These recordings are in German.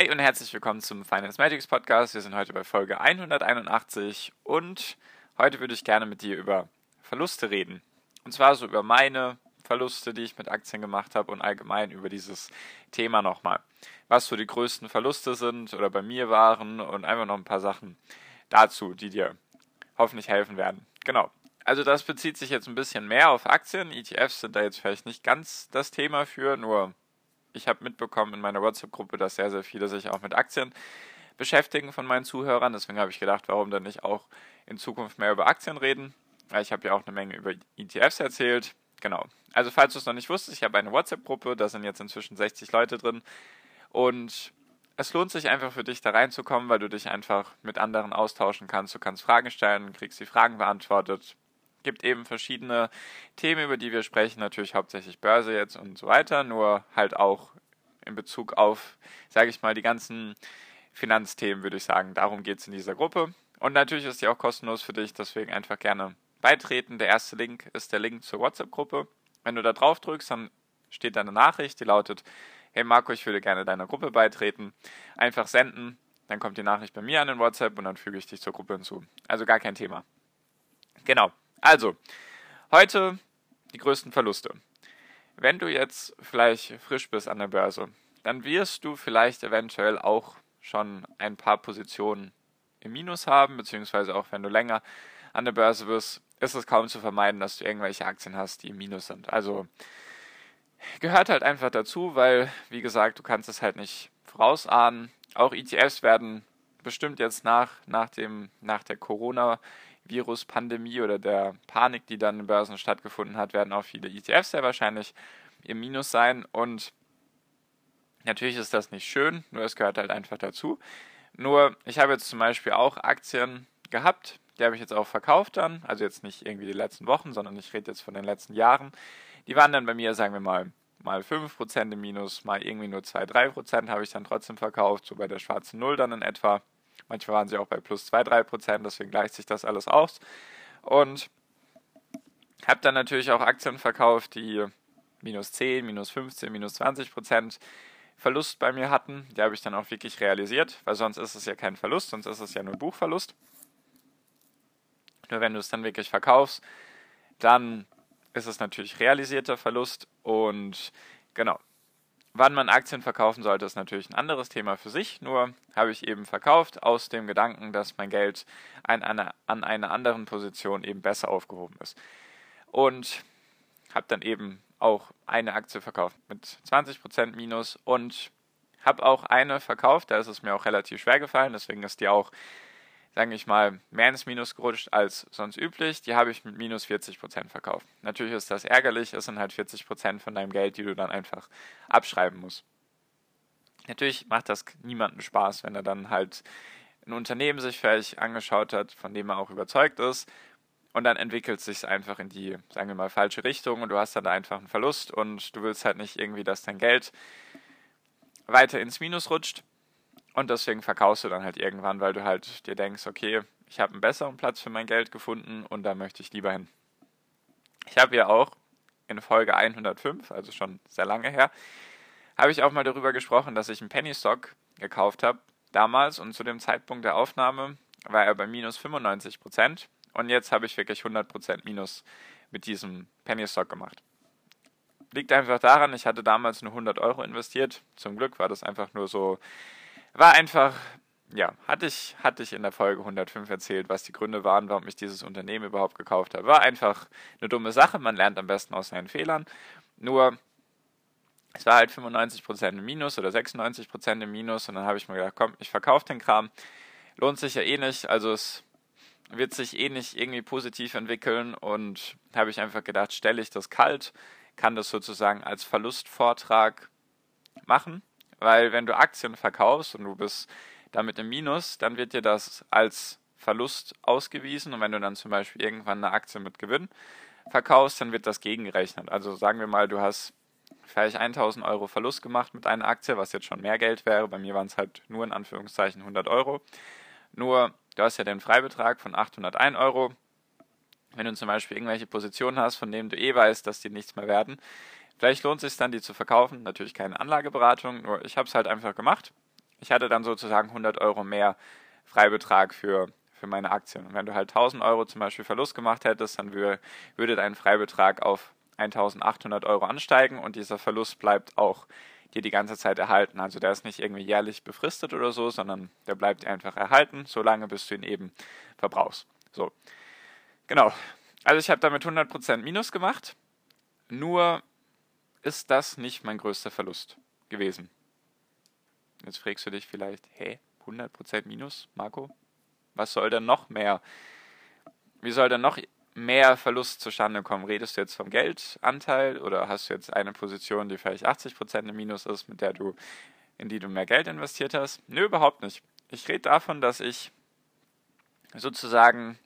Hi und herzlich willkommen zum Finance Magics Podcast. Wir sind heute bei Folge 181 und heute würde ich gerne mit dir über Verluste reden. Und zwar so über meine Verluste, die ich mit Aktien gemacht habe und allgemein über dieses Thema nochmal. Was so die größten Verluste sind oder bei mir waren und einfach noch ein paar Sachen dazu, die dir hoffentlich helfen werden. Genau. Also das bezieht sich jetzt ein bisschen mehr auf Aktien. ETFs sind da jetzt vielleicht nicht ganz das Thema für, nur ich habe mitbekommen in meiner WhatsApp-Gruppe, dass sehr, sehr viele sich auch mit Aktien beschäftigen von meinen Zuhörern. Deswegen habe ich gedacht, warum dann nicht auch in Zukunft mehr über Aktien reden. Ich habe ja auch eine Menge über ETFs erzählt. Genau. Also falls du es noch nicht wusstest, ich habe eine WhatsApp-Gruppe, da sind jetzt inzwischen 60 Leute drin. Und es lohnt sich einfach für dich da reinzukommen, weil du dich einfach mit anderen austauschen kannst. Du kannst Fragen stellen, kriegst die Fragen beantwortet, gibt eben verschiedene Themen, über die wir sprechen, natürlich hauptsächlich Börse jetzt und so weiter, nur halt auch in Bezug auf, sage ich mal, die ganzen Finanzthemen, würde ich sagen. Darum geht es in dieser Gruppe. Und natürlich ist die auch kostenlos für dich, deswegen einfach gerne beitreten. Der erste Link ist der Link zur WhatsApp-Gruppe. Wenn du da drauf drückst, dann steht da eine Nachricht, die lautet, hey Marco, ich würde gerne deiner Gruppe beitreten. Einfach senden, dann kommt die Nachricht bei mir an den WhatsApp und dann füge ich dich zur Gruppe hinzu. Also gar kein Thema. Genau. Also, heute die größten Verluste. Wenn du jetzt vielleicht frisch bist an der Börse, dann wirst du vielleicht eventuell auch schon ein paar Positionen im Minus haben, beziehungsweise auch wenn du länger an der Börse bist, ist es kaum zu vermeiden, dass du irgendwelche Aktien hast, die im Minus sind. Also gehört halt einfach dazu, weil, wie gesagt, du kannst es halt nicht vorausahnen. Auch ETFs werden bestimmt jetzt nach, nach, dem, nach der Corona- Virus-Pandemie oder der Panik, die dann in Börsen stattgefunden hat, werden auch viele ETFs sehr wahrscheinlich im Minus sein. Und natürlich ist das nicht schön, nur es gehört halt einfach dazu. Nur, ich habe jetzt zum Beispiel auch Aktien gehabt, die habe ich jetzt auch verkauft dann, also jetzt nicht irgendwie die letzten Wochen, sondern ich rede jetzt von den letzten Jahren. Die waren dann bei mir, sagen wir mal, mal 5% im Minus, mal irgendwie nur 2-3% habe ich dann trotzdem verkauft, so bei der schwarzen Null dann in etwa. Manchmal waren sie auch bei plus 2, 3 Prozent, deswegen gleicht sich das alles aus. Und habe dann natürlich auch Aktien verkauft, die minus 10, minus 15, minus 20 Prozent Verlust bei mir hatten. Die habe ich dann auch wirklich realisiert, weil sonst ist es ja kein Verlust, sonst ist es ja nur Buchverlust. Nur wenn du es dann wirklich verkaufst, dann ist es natürlich realisierter Verlust und genau, Wann man Aktien verkaufen sollte, ist natürlich ein anderes Thema für sich. Nur habe ich eben verkauft aus dem Gedanken, dass mein Geld an einer, an einer anderen Position eben besser aufgehoben ist. Und habe dann eben auch eine Aktie verkauft mit 20% Minus und habe auch eine verkauft, da ist es mir auch relativ schwer gefallen, deswegen ist die auch sage ich mal, mehr ins Minus gerutscht als sonst üblich. Die habe ich mit minus 40% verkauft. Natürlich ist das ärgerlich, es sind halt 40% von deinem Geld, die du dann einfach abschreiben musst. Natürlich macht das niemandem Spaß, wenn er dann halt ein Unternehmen sich vielleicht angeschaut hat, von dem er auch überzeugt ist. Und dann entwickelt es sich einfach in die, sagen wir mal, falsche Richtung und du hast dann da einfach einen Verlust und du willst halt nicht irgendwie, dass dein Geld weiter ins Minus rutscht. Und deswegen verkaufst du dann halt irgendwann, weil du halt dir denkst, okay, ich habe einen besseren Platz für mein Geld gefunden und da möchte ich lieber hin. Ich habe ja auch in Folge 105, also schon sehr lange her, habe ich auch mal darüber gesprochen, dass ich einen Penny Stock gekauft habe damals und zu dem Zeitpunkt der Aufnahme war er bei minus 95 Prozent und jetzt habe ich wirklich 100 Prozent Minus mit diesem Penny Stock gemacht. Liegt einfach daran, ich hatte damals nur 100 Euro investiert. Zum Glück war das einfach nur so war einfach, ja, hatte ich, hatte ich in der Folge 105 erzählt, was die Gründe waren, warum ich dieses Unternehmen überhaupt gekauft habe. War einfach eine dumme Sache, man lernt am besten aus seinen Fehlern. Nur, es war halt 95% im Minus oder 96% im Minus und dann habe ich mir gedacht, komm, ich verkaufe den Kram. Lohnt sich ja eh nicht, also es wird sich eh nicht irgendwie positiv entwickeln und habe ich einfach gedacht, stelle ich das kalt, kann das sozusagen als Verlustvortrag machen Weil wenn du Aktien verkaufst und du bist damit im Minus, dann wird dir das als Verlust ausgewiesen und wenn du dann zum Beispiel irgendwann eine Aktie mit Gewinn verkaufst, dann wird das gegengerechnet. Also sagen wir mal, du hast vielleicht 1000 Euro Verlust gemacht mit einer Aktie, was jetzt schon mehr Geld wäre. Bei mir waren es halt nur in Anführungszeichen 100 Euro. Nur, du hast ja den Freibetrag von 801 Euro. Wenn du zum Beispiel irgendwelche Positionen hast, von denen du eh weißt, dass die nichts mehr werden, vielleicht lohnt es sich dann, die zu verkaufen. Natürlich keine Anlageberatung, nur ich habe es halt einfach gemacht. Ich hatte dann sozusagen 100 Euro mehr Freibetrag für, für meine Aktien. Und wenn du halt 1000 Euro zum Beispiel Verlust gemacht hättest, dann würde dein Freibetrag auf 1800 Euro ansteigen und dieser Verlust bleibt auch dir die ganze Zeit erhalten. Also der ist nicht irgendwie jährlich befristet oder so, sondern der bleibt einfach erhalten, solange bis du ihn eben verbrauchst. So. Genau. Also ich habe damit 100% Minus gemacht. Nur ist das nicht mein größter Verlust gewesen. Jetzt fragst du dich vielleicht, hä, 100% Minus, Marco? Was soll denn noch mehr? Wie soll denn noch mehr Verlust zustande kommen? Redest du jetzt vom Geldanteil oder hast du jetzt eine Position, die vielleicht 80% im Minus ist, mit der du, in die du mehr Geld investiert hast? Nö, überhaupt nicht. Ich rede davon, dass ich sozusagen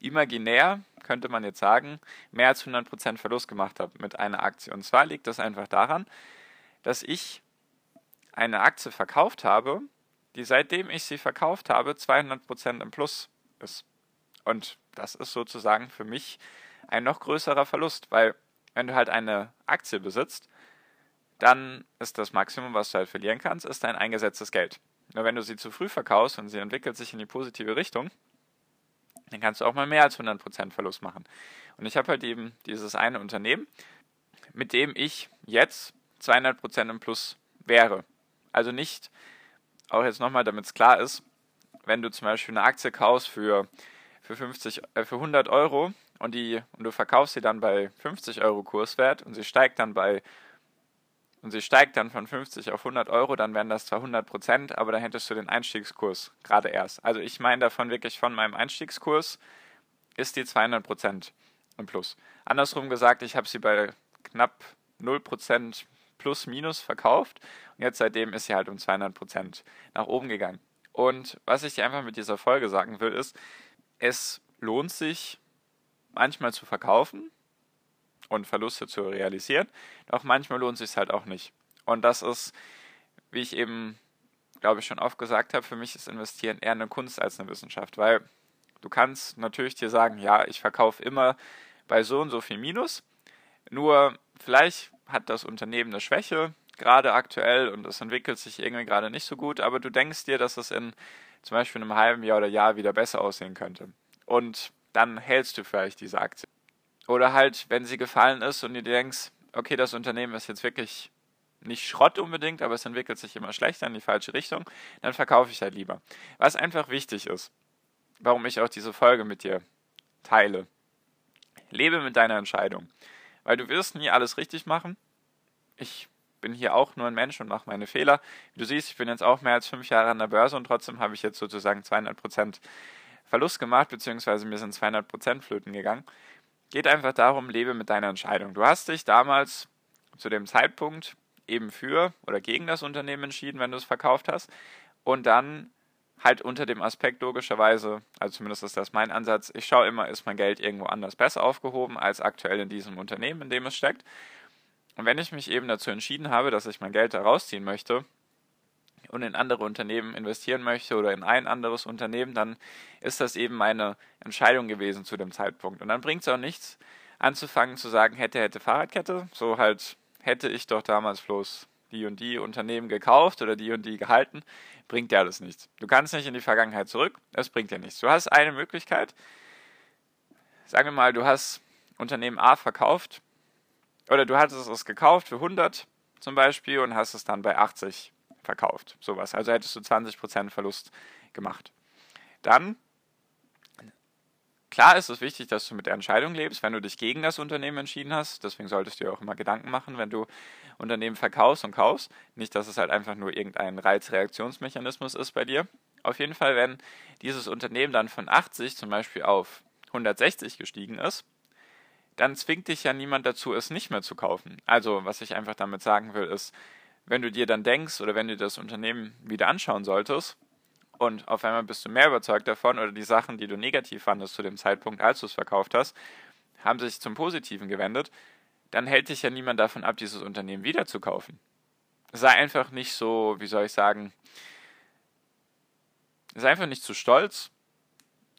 imaginär, könnte man jetzt sagen, mehr als 100% Verlust gemacht habe mit einer Aktie. Und zwar liegt das einfach daran, dass ich eine Aktie verkauft habe, die seitdem ich sie verkauft habe 200% im Plus ist. Und das ist sozusagen für mich ein noch größerer Verlust, weil wenn du halt eine Aktie besitzt, dann ist das Maximum, was du halt verlieren kannst, ist dein eingesetztes Geld. Nur wenn du sie zu früh verkaufst und sie entwickelt sich in die positive Richtung, dann kannst du auch mal mehr als 100% Verlust machen. Und ich habe halt eben dieses eine Unternehmen, mit dem ich jetzt 200% im Plus wäre. Also nicht, auch jetzt nochmal, damit es klar ist, wenn du zum Beispiel eine Aktie kaufst für für 50, äh, für 100 Euro und die und du verkaufst sie dann bei 50 Euro Kurswert und sie steigt dann bei und sie steigt dann von 50 auf 100 Euro, dann wären das zwar 100 Prozent, aber dann hättest du den Einstiegskurs gerade erst. Also ich meine davon wirklich von meinem Einstiegskurs ist die 200 Prozent im Plus. Andersrum gesagt, ich habe sie bei knapp 0 Prozent plus minus verkauft und jetzt seitdem ist sie halt um 200 Prozent nach oben gegangen. Und was ich dir einfach mit dieser Folge sagen will, ist, es lohnt sich manchmal zu verkaufen und Verluste zu realisieren, doch manchmal lohnt es sich halt auch nicht. Und das ist, wie ich eben, glaube ich, schon oft gesagt habe, für mich ist Investieren eher eine Kunst als eine Wissenschaft, weil du kannst natürlich dir sagen, ja, ich verkaufe immer bei so und so viel Minus, nur vielleicht hat das Unternehmen eine Schwäche, gerade aktuell, und es entwickelt sich irgendwie gerade nicht so gut, aber du denkst dir, dass es in zum Beispiel in einem halben Jahr oder Jahr wieder besser aussehen könnte. Und dann hältst du vielleicht diese Aktie. Oder halt, wenn sie gefallen ist und du denkst, okay, das Unternehmen ist jetzt wirklich nicht Schrott unbedingt, aber es entwickelt sich immer schlechter in die falsche Richtung, dann verkaufe ich halt lieber. Was einfach wichtig ist, warum ich auch diese Folge mit dir teile. Lebe mit deiner Entscheidung. Weil du wirst nie alles richtig machen. Ich bin hier auch nur ein Mensch und mache meine Fehler. Wie du siehst, ich bin jetzt auch mehr als fünf Jahre an der Börse und trotzdem habe ich jetzt sozusagen 200% Verlust gemacht, beziehungsweise mir sind 200% flöten gegangen. Geht einfach darum, lebe mit deiner Entscheidung. Du hast dich damals zu dem Zeitpunkt eben für oder gegen das Unternehmen entschieden, wenn du es verkauft hast. Und dann halt unter dem Aspekt logischerweise, also zumindest ist das mein Ansatz, ich schaue immer, ist mein Geld irgendwo anders besser aufgehoben als aktuell in diesem Unternehmen, in dem es steckt. Und wenn ich mich eben dazu entschieden habe, dass ich mein Geld da rausziehen möchte und in andere Unternehmen investieren möchte oder in ein anderes Unternehmen, dann ist das eben meine Entscheidung gewesen zu dem Zeitpunkt. Und dann bringt es auch nichts, anzufangen zu sagen, hätte, hätte Fahrradkette. So halt, hätte ich doch damals bloß die und die Unternehmen gekauft oder die und die gehalten, bringt dir alles nichts. Du kannst nicht in die Vergangenheit zurück, es bringt dir nichts. Du hast eine Möglichkeit, sagen wir mal, du hast Unternehmen A verkauft oder du hattest es gekauft für 100 zum Beispiel und hast es dann bei 80 verkauft. Sowas. Also hättest du 20% Verlust gemacht. Dann, klar ist es wichtig, dass du mit der Entscheidung lebst, wenn du dich gegen das Unternehmen entschieden hast. Deswegen solltest du dir auch immer Gedanken machen, wenn du Unternehmen verkaufst und kaufst. Nicht, dass es halt einfach nur irgendein Reizreaktionsmechanismus ist bei dir. Auf jeden Fall, wenn dieses Unternehmen dann von 80 zum Beispiel auf 160 gestiegen ist, dann zwingt dich ja niemand dazu, es nicht mehr zu kaufen. Also, was ich einfach damit sagen will, ist, wenn du dir dann denkst oder wenn du das Unternehmen wieder anschauen solltest und auf einmal bist du mehr überzeugt davon oder die Sachen, die du negativ fandest zu dem Zeitpunkt, als du es verkauft hast, haben sich zum Positiven gewendet, dann hält dich ja niemand davon ab, dieses Unternehmen wieder zu kaufen. Sei einfach nicht so, wie soll ich sagen, sei einfach nicht zu stolz,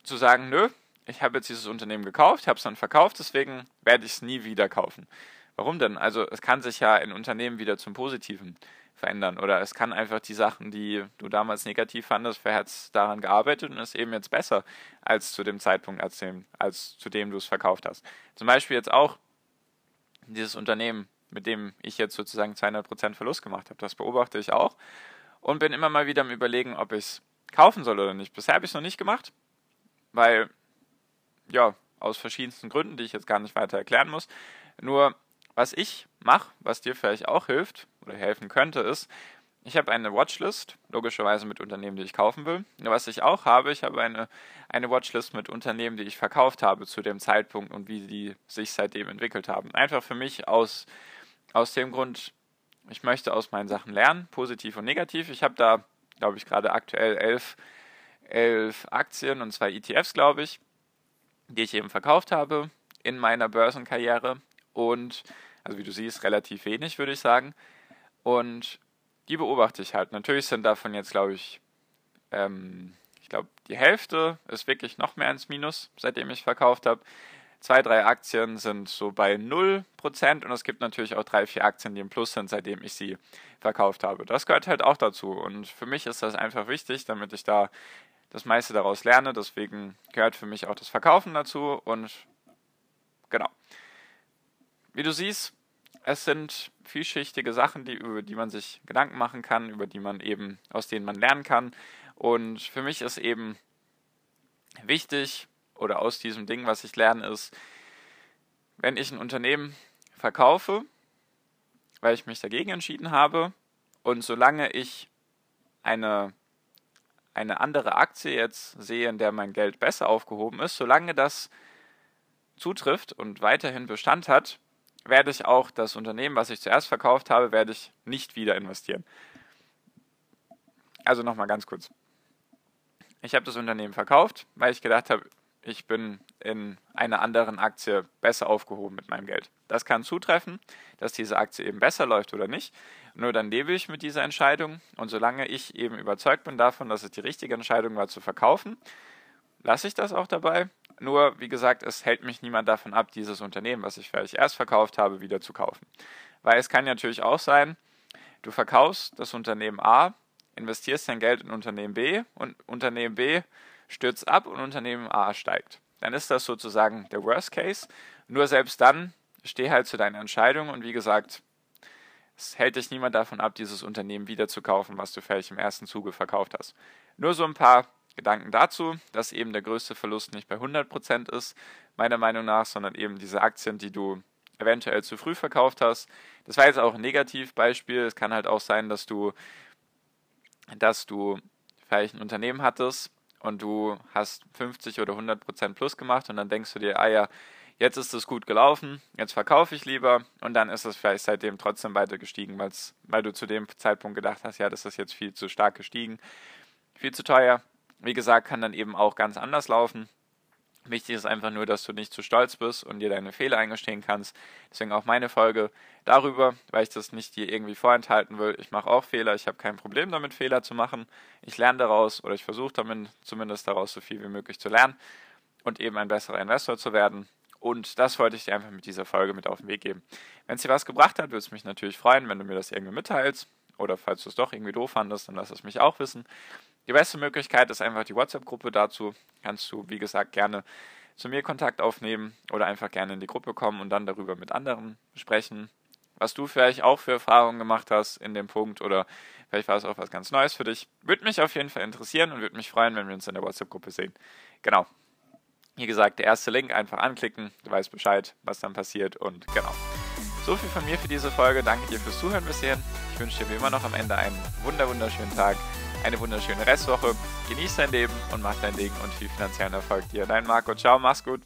zu sagen, nö, ich habe jetzt dieses Unternehmen gekauft, habe es dann verkauft, deswegen werde ich es nie wieder kaufen. Warum denn? Also es kann sich ja ein Unternehmen wieder zum Positiven verändern oder es kann einfach die Sachen, die du damals negativ fandest, wer hat daran gearbeitet und ist eben jetzt besser als zu dem Zeitpunkt, als, dem, als zu dem du es verkauft hast. Zum Beispiel jetzt auch dieses Unternehmen, mit dem ich jetzt sozusagen 200% Verlust gemacht habe, das beobachte ich auch und bin immer mal wieder am überlegen, ob ich es kaufen soll oder nicht. Bisher habe ich es noch nicht gemacht, weil, ja, aus verschiedensten Gründen, die ich jetzt gar nicht weiter erklären muss. Nur, was ich mache, was dir vielleicht auch hilft oder helfen könnte, ist, ich habe eine Watchlist, logischerweise mit Unternehmen, die ich kaufen will. Was ich auch habe, ich habe eine, eine Watchlist mit Unternehmen, die ich verkauft habe zu dem Zeitpunkt und wie die sich seitdem entwickelt haben. Einfach für mich aus, aus dem Grund, ich möchte aus meinen Sachen lernen, positiv und negativ. Ich habe da glaube ich, gerade aktuell elf, elf Aktien und zwei ETFs, glaube ich, die ich eben verkauft habe in meiner Börsenkarriere. Und, also wie du siehst, relativ wenig, würde ich sagen. Und die beobachte ich halt. Natürlich sind davon jetzt, glaube ich, ähm, ich glaube, die Hälfte ist wirklich noch mehr ins Minus, seitdem ich verkauft habe zwei, drei Aktien sind so bei 0% und es gibt natürlich auch drei, vier Aktien, die im Plus sind, seitdem ich sie verkauft habe. Das gehört halt auch dazu und für mich ist das einfach wichtig, damit ich da das meiste daraus lerne. Deswegen gehört für mich auch das Verkaufen dazu und genau. Wie du siehst, es sind vielschichtige Sachen, die, über die man sich Gedanken machen kann, über die man eben, aus denen man lernen kann. Und für mich ist eben wichtig, oder aus diesem Ding, was ich lerne, ist, wenn ich ein Unternehmen verkaufe, weil ich mich dagegen entschieden habe und solange ich eine, eine andere Aktie jetzt sehe, in der mein Geld besser aufgehoben ist, solange das zutrifft und weiterhin Bestand hat, werde ich auch das Unternehmen, was ich zuerst verkauft habe, werde ich nicht wieder investieren. Also nochmal ganz kurz. Ich habe das Unternehmen verkauft, weil ich gedacht habe, ich bin in einer anderen Aktie besser aufgehoben mit meinem Geld. Das kann zutreffen, dass diese Aktie eben besser läuft oder nicht. Nur dann lebe ich mit dieser Entscheidung und solange ich eben überzeugt bin davon, dass es die richtige Entscheidung war zu verkaufen, lasse ich das auch dabei. Nur, wie gesagt, es hält mich niemand davon ab, dieses Unternehmen, was ich vielleicht erst verkauft habe, wieder zu kaufen. Weil es kann natürlich auch sein, du verkaufst das Unternehmen A, investierst dein Geld in Unternehmen B und Unternehmen B stürzt ab und Unternehmen A steigt. Dann ist das sozusagen der Worst Case. Nur selbst dann steh halt zu deiner Entscheidung und wie gesagt, es hält dich niemand davon ab, dieses Unternehmen wieder zu kaufen, was du vielleicht im ersten Zuge verkauft hast. Nur so ein paar Gedanken dazu, dass eben der größte Verlust nicht bei 100% ist, meiner Meinung nach, sondern eben diese Aktien, die du eventuell zu früh verkauft hast. Das war jetzt auch ein Negativbeispiel. Es kann halt auch sein, dass du, dass du vielleicht ein Unternehmen hattest, und du hast 50 oder 100 Prozent plus gemacht und dann denkst du dir, ah ja, jetzt ist es gut gelaufen, jetzt verkaufe ich lieber und dann ist es vielleicht seitdem trotzdem weiter gestiegen, weil du zu dem Zeitpunkt gedacht hast, ja, das ist jetzt viel zu stark gestiegen, viel zu teuer. Wie gesagt, kann dann eben auch ganz anders laufen. Wichtig ist einfach nur, dass du nicht zu stolz bist und dir deine Fehler eingestehen kannst. Deswegen auch meine Folge darüber, weil ich das nicht dir irgendwie vorenthalten will. Ich mache auch Fehler, ich habe kein Problem damit, Fehler zu machen. Ich lerne daraus oder ich versuche damit zumindest daraus so viel wie möglich zu lernen und eben ein besserer Investor zu werden. Und das wollte ich dir einfach mit dieser Folge mit auf den Weg geben. Wenn es dir was gebracht hat, würde es mich natürlich freuen, wenn du mir das irgendwie mitteilst. Oder falls du es doch irgendwie doof fandest, dann lass es mich auch wissen. Die beste Möglichkeit ist einfach die WhatsApp-Gruppe dazu. Kannst du, wie gesagt, gerne zu mir Kontakt aufnehmen oder einfach gerne in die Gruppe kommen und dann darüber mit anderen sprechen, was du vielleicht auch für Erfahrungen gemacht hast in dem Punkt oder vielleicht war es auch was ganz Neues für dich. Würde mich auf jeden Fall interessieren und würde mich freuen, wenn wir uns in der WhatsApp-Gruppe sehen. Genau. Wie gesagt, der erste Link einfach anklicken, du weißt Bescheid, was dann passiert und genau. So viel von mir für diese Folge. Danke dir fürs Zuhören bisher. Ich wünsche dir wie immer noch am Ende einen wunder wunderschönen Tag eine wunderschöne Restwoche. Genieß dein Leben und mach dein Ding und viel finanziellen Erfolg dir. Dein Marco. Ciao, mach's gut.